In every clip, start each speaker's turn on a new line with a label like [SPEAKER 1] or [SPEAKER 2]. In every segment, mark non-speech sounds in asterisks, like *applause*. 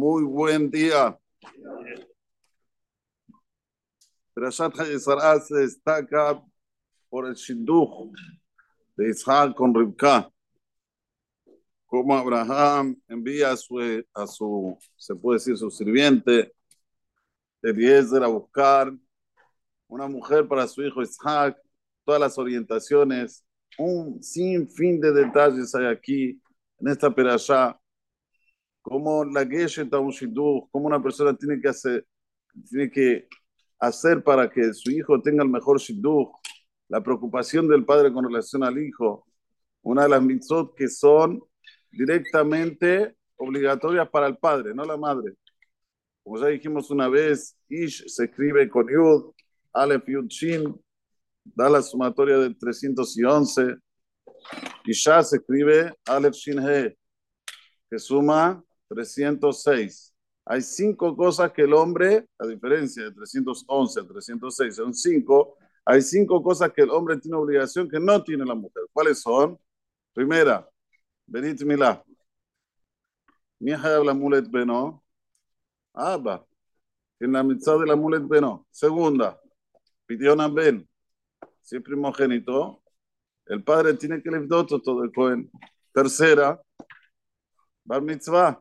[SPEAKER 1] Muy buen día. Perashat Hayesará se destaca por el Shidduch de Isaac con Rivka. Como Abraham envía a su, a su, se puede decir, su sirviente, Eliezer, a buscar una mujer para su hijo Isaac, todas las orientaciones, un sinfín de detalles hay aquí en esta perashá como la Geshet un Shidduch, cómo una persona tiene que hacer, tiene que hacer para que su hijo tenga el mejor Shidduch, la preocupación del padre con relación al hijo, una de las mitzvot que son directamente obligatorias para el padre, no la madre. Como ya dijimos una vez, Ish se escribe con Yud, Aleph Yud Shin, da la sumatoria del 311, y ya se escribe Aleph Shin He, que suma 306. Hay cinco cosas que el hombre, a diferencia de 311 a 306, son cinco. Hay cinco cosas que el hombre tiene obligación que no tiene la mujer. ¿Cuáles son? Primera, Benit Milá. Mi la mulet beno. Abba. En la mitad de la mulet beno. Segunda, Pidiona ben. Si es primogénito, el padre tiene que le todo el cohen. Tercera, Bar mitzvah.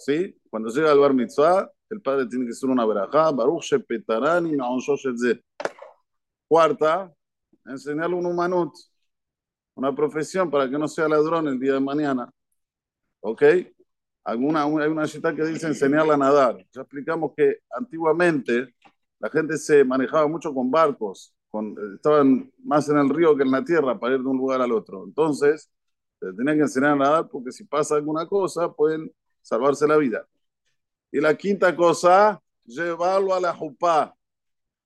[SPEAKER 1] ¿Sí? Cuando llega al bar mitzvah, el padre tiene que hacer una verajá, Baruch Shepetarani Cuarta, enseñarle un humanut, una profesión para que no sea ladrón el día de mañana. ¿Ok? Alguna, hay una cita que dice enseñarle a nadar. Ya explicamos que antiguamente la gente se manejaba mucho con barcos, con, estaban más en el río que en la tierra para ir de un lugar al otro. Entonces, tenían que enseñar a nadar porque si pasa alguna cosa, pueden salvarse la vida. Y la quinta cosa, llevarlo a la jupá.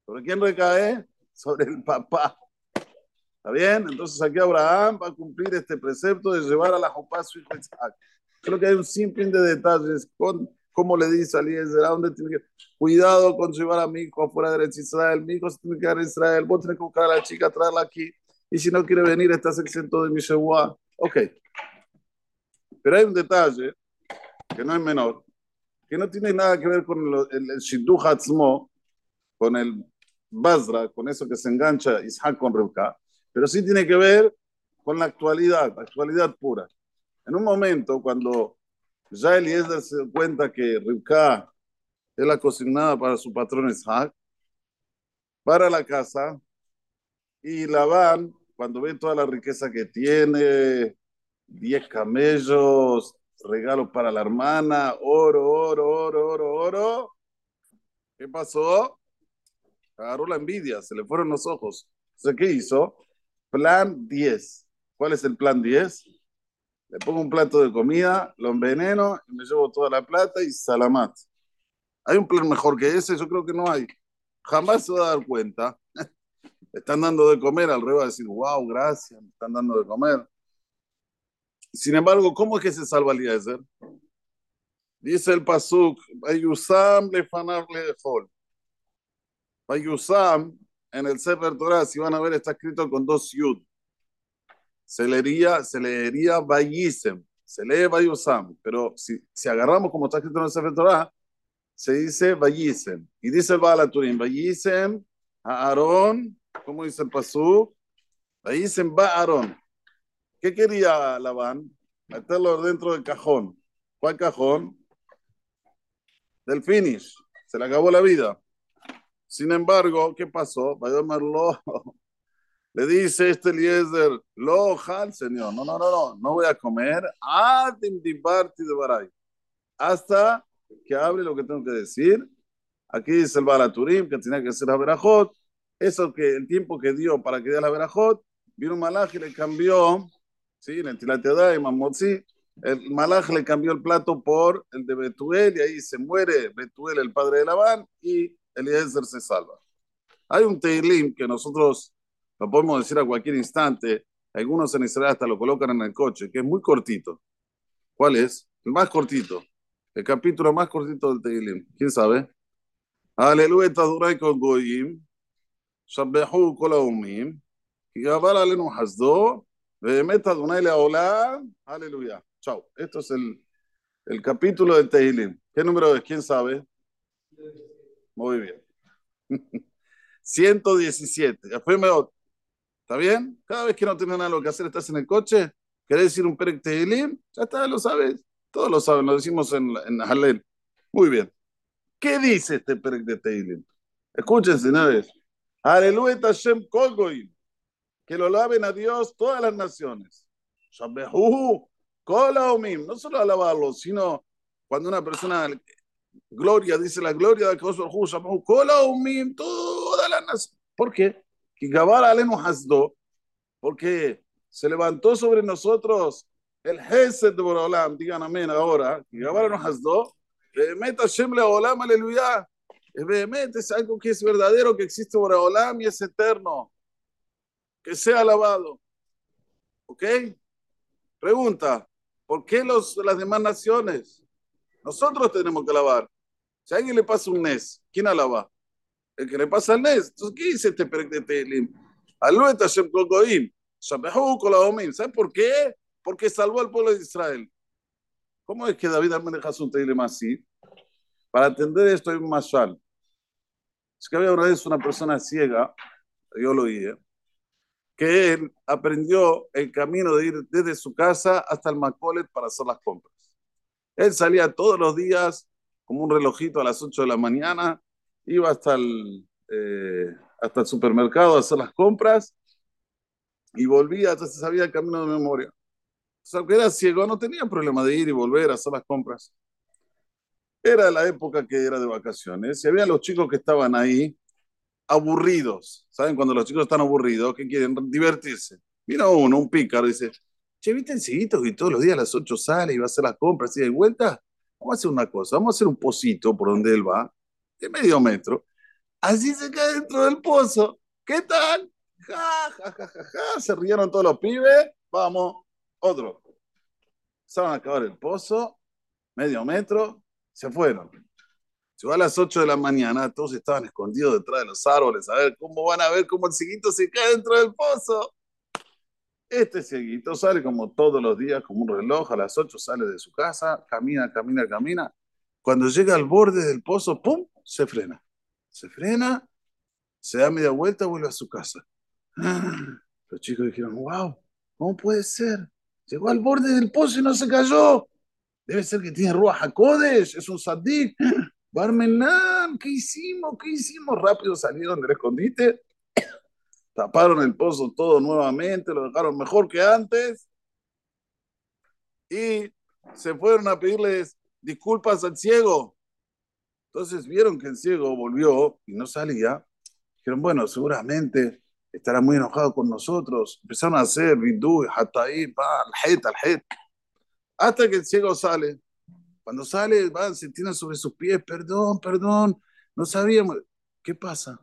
[SPEAKER 1] ¿Sobre quién recae? Sobre el papá. ¿Está bien? Entonces aquí Abraham va a cumplir este precepto de llevar a la jupá a su hijo Isaac. Creo que hay un sinfín de detalles con cómo le dice a Eliezer, a dónde tiene que... Cuidado con llevar a mi hijo afuera de Israel. Mi hijo se tiene que quedar en Israel. Vos tenés que buscar a la chica, traerla aquí. Y si no quiere venir, estás exento de mi Ok. Pero hay un detalle que no es menor, que no tiene nada que ver con el, el Shidduch Hatzmo, con el Basra, con eso que se engancha Isaac con Rivka, pero sí tiene que ver con la actualidad, actualidad pura. En un momento, cuando ya Eliezer se da cuenta que Rivka es la cocinada para su patrón Isaac, para la casa y la van, cuando ve toda la riqueza que tiene, 10 camellos, regalo para la hermana, oro, oro, oro, oro, oro. ¿Qué pasó? Agarró la envidia, se le fueron los ojos. ¿qué hizo? Plan 10. ¿Cuál es el plan 10? Le pongo un plato de comida, lo enveneno y me llevo toda la plata y salamat. ¿Hay un plan mejor que ese? Yo creo que no hay. Jamás se va a dar cuenta. *laughs* están dando de comer, al revés va a decir, wow, gracias, me están dando de comer. Sin embargo, ¿cómo es que se salva Eliezer? Dice el Pasuk, Bayusam le fanar lejol. Bayusam, en el Sefer Torah, si van a ver, está escrito con dos yud. Se leería, se leería Bayisem, se lee Bayusam, pero si, si agarramos como está escrito en el Sefer Torah, se dice Bayisem. Y dice el Baal Aturim, Bayisem, Aarón, ¿cómo dice el Pasuk? Bayisem ba. ¿Qué quería Labán? Meterlo dentro del cajón. ¿Cuál cajón? Del finish. Se le acabó la vida. Sin embargo, ¿qué pasó? Merlo *laughs* le dice este Eliezer, lo señor. No, no, no, no, no voy a comer. de baray. Hasta que hable lo que tengo que decir. Aquí dice el Balaturim que tenía que hacer la verajot. Eso que el tiempo que dio para que diera la verajot, vino un malaj y le cambió ¿sí? En el Tilatedá y Mamotzi, el Malach le cambió el plato por el de Betuel y ahí se muere Betuel, el padre de Labán, y Eliezer se salva. Hay un Teilim que nosotros lo podemos decir a cualquier instante, algunos en Israel hasta lo colocan en el coche, que es muy cortito. ¿Cuál es? El más cortito. El capítulo más cortito del Teilim. ¿Quién sabe? Aleluya, Taduray con Goyim, Shabbehu Kolaumim, y Gabar Alenu Hasdo, meta Adonai Leolam, aleluya. Chao. Esto es el, El capítulo de Tehilim. ¿Qué número es? ¿Quién sabe? Muy bien. *laughs* 117. ¿Está bien? Cada vez que no tienes nada que hacer, estás en el coche, ¿querés decir un Perek Tehilim? Ya está, lo sabes. Todos lo saben, lo decimos en, en Halel. Muy bien. ¿Qué dice este Perek de Tehilim? Escuchen, señores. Aleluya Hashem Kolgoim. Que lo laven a Dios todas las naciones. No solo alabarlo, sino cuando una persona gloria, dice la gloria de Kosovo, todas las naciones. ¿Por qué? Porque se levantó sobre nosotros el Hesed de Borolam. Digan amén ahora. Que Alenu Hasdo. Meta Shem Olam, aleluya. Es algo que es verdadero, que existe Boreolam y es eterno. Que sea alabado. ¿Ok? Pregunta, ¿por qué los, las demás naciones? Nosotros tenemos que alabar. Si a alguien le pasa un Nes, ¿quién alaba? El que le pasa el Nes. Entonces, ¿qué dice este Perek de Telim? Alueta Shem Kogoim. ¿Sabe por qué? Porque salvó al pueblo de Israel. ¿Cómo es que David maneja un Telim así? Para entender esto hay un mashal. Es que había una vez una persona ciega, yo lo oí, que él aprendió el camino de ir desde su casa hasta el Macolet para hacer las compras. Él salía todos los días como un relojito a las 8 de la mañana, iba hasta el, eh, hasta el supermercado a hacer las compras y volvía, entonces sabía el camino de memoria. O sea, que era ciego, no tenía problema de ir y volver a hacer las compras. Era la época que era de vacaciones y había los chicos que estaban ahí aburridos. ¿Saben? Cuando los chicos están aburridos, que quieren divertirse. Vino uno, un pícaro, dice, che, ¿viste el ciguito que todos los días a las 8 sale y va a hacer las compras y de vuelta? Vamos a hacer una cosa, vamos a hacer un pocito por donde él va, de medio metro. Así se cae dentro del pozo. ¿Qué tal? Ja, ja, ja, ja, ja. Se rieron todos los pibes. Vamos, otro. Empezaron a acabar el pozo, medio metro, se fueron. Llegó a las 8 de la mañana, todos estaban escondidos detrás de los árboles, a ver cómo van a ver cómo el cieguito se cae dentro del pozo. Este cieguito sale como todos los días, como un reloj, a las 8 sale de su casa, camina, camina, camina. Cuando llega al borde del pozo, ¡pum! se frena. Se frena, se da media vuelta, vuelve a su casa. *gasps* Los chicos dijeron, wow, ¿cómo puede ser? Llegó al borde del pozo y no se cayó. Debe ser que tiene Ruach HaKodesh, es un sadik. Barmenán, ¿qué hicimos? ¿Qué hicimos? Rápido salieron del escondite, *coughs* taparon el pozo todo nuevamente, lo dejaron mejor que antes y se fueron a pedirles disculpas al ciego. Entonces vieron que el ciego volvió y no salía. Dijeron, bueno, seguramente estará muy enojado con nosotros. Empezaron a hacer vidú, hataí, al het, al hasta que el ciego sale. Cuando sale, va, se tiene sobre sus pies, perdón, perdón, no sabíamos. ¿Qué pasa?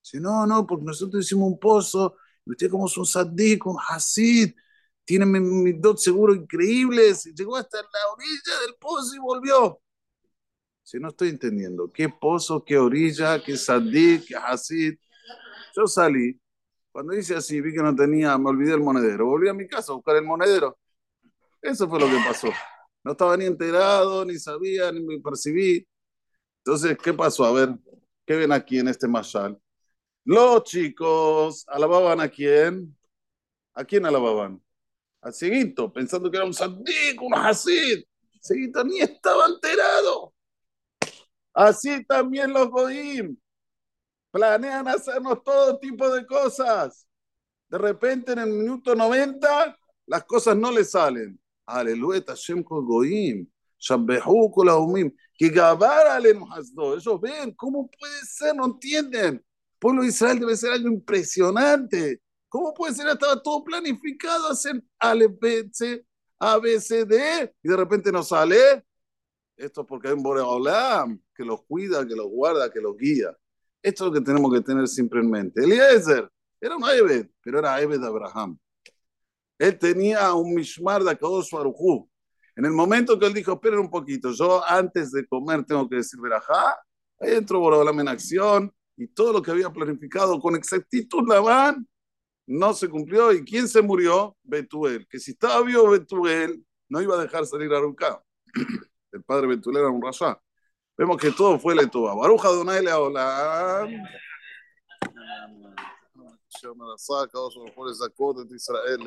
[SPEAKER 1] Si no, no, porque nosotros hicimos un pozo, y usted como es un saddik, un hasid, tiene mis dos seguros increíbles, y llegó hasta la orilla del pozo y volvió. Si no estoy entendiendo, ¿qué pozo, qué orilla, qué saddik, qué hasid? Yo salí, cuando hice así, vi que no tenía, me olvidé el monedero, volví a mi casa a buscar el monedero eso fue lo que pasó. No estaba ni enterado, ni sabía, ni me percibí. Entonces, ¿qué pasó? A ver, ¿qué ven aquí en este mashal? Los chicos alababan a quién? ¿A quién alababan? Al cieguito, pensando que era un sandico, un hasid. Cieguito ni estaba enterado. Así también los godim planean hacernos todo tipo de cosas. De repente, en el minuto 90, las cosas no le salen. Aleluya, Hashem Goim, Shabbehu Kolahumim, que Gabar Alenu Hasdo. Ellos ven, ¿cómo puede ser? No entienden. El pueblo de Israel debe ser algo impresionante. ¿Cómo puede ser? Estaba todo planificado, hacer ALBC, ABCD, y de repente no sale. Esto es porque hay un Boreolam que los cuida, que los guarda, que los guía. Esto es lo que tenemos que tener siempre en mente. Eliezer era un Ebed, pero era Ebed de Abraham. Él tenía un mishmar de Akadosh Barujú. En el momento que él dijo, esperen un poquito, yo antes de comer tengo que decir verajá, ahí entró Borobalam en acción y todo lo que había planificado con exactitud Labán no se cumplió. ¿Y quién se murió? Betuel. Que si estaba vivo Betuel, no iba a dejar salir a Ruká. *clears throat* el padre Betulel era un rasha. Vemos que todo fue Letová. Baruja Donai Rasá, mejores Israel.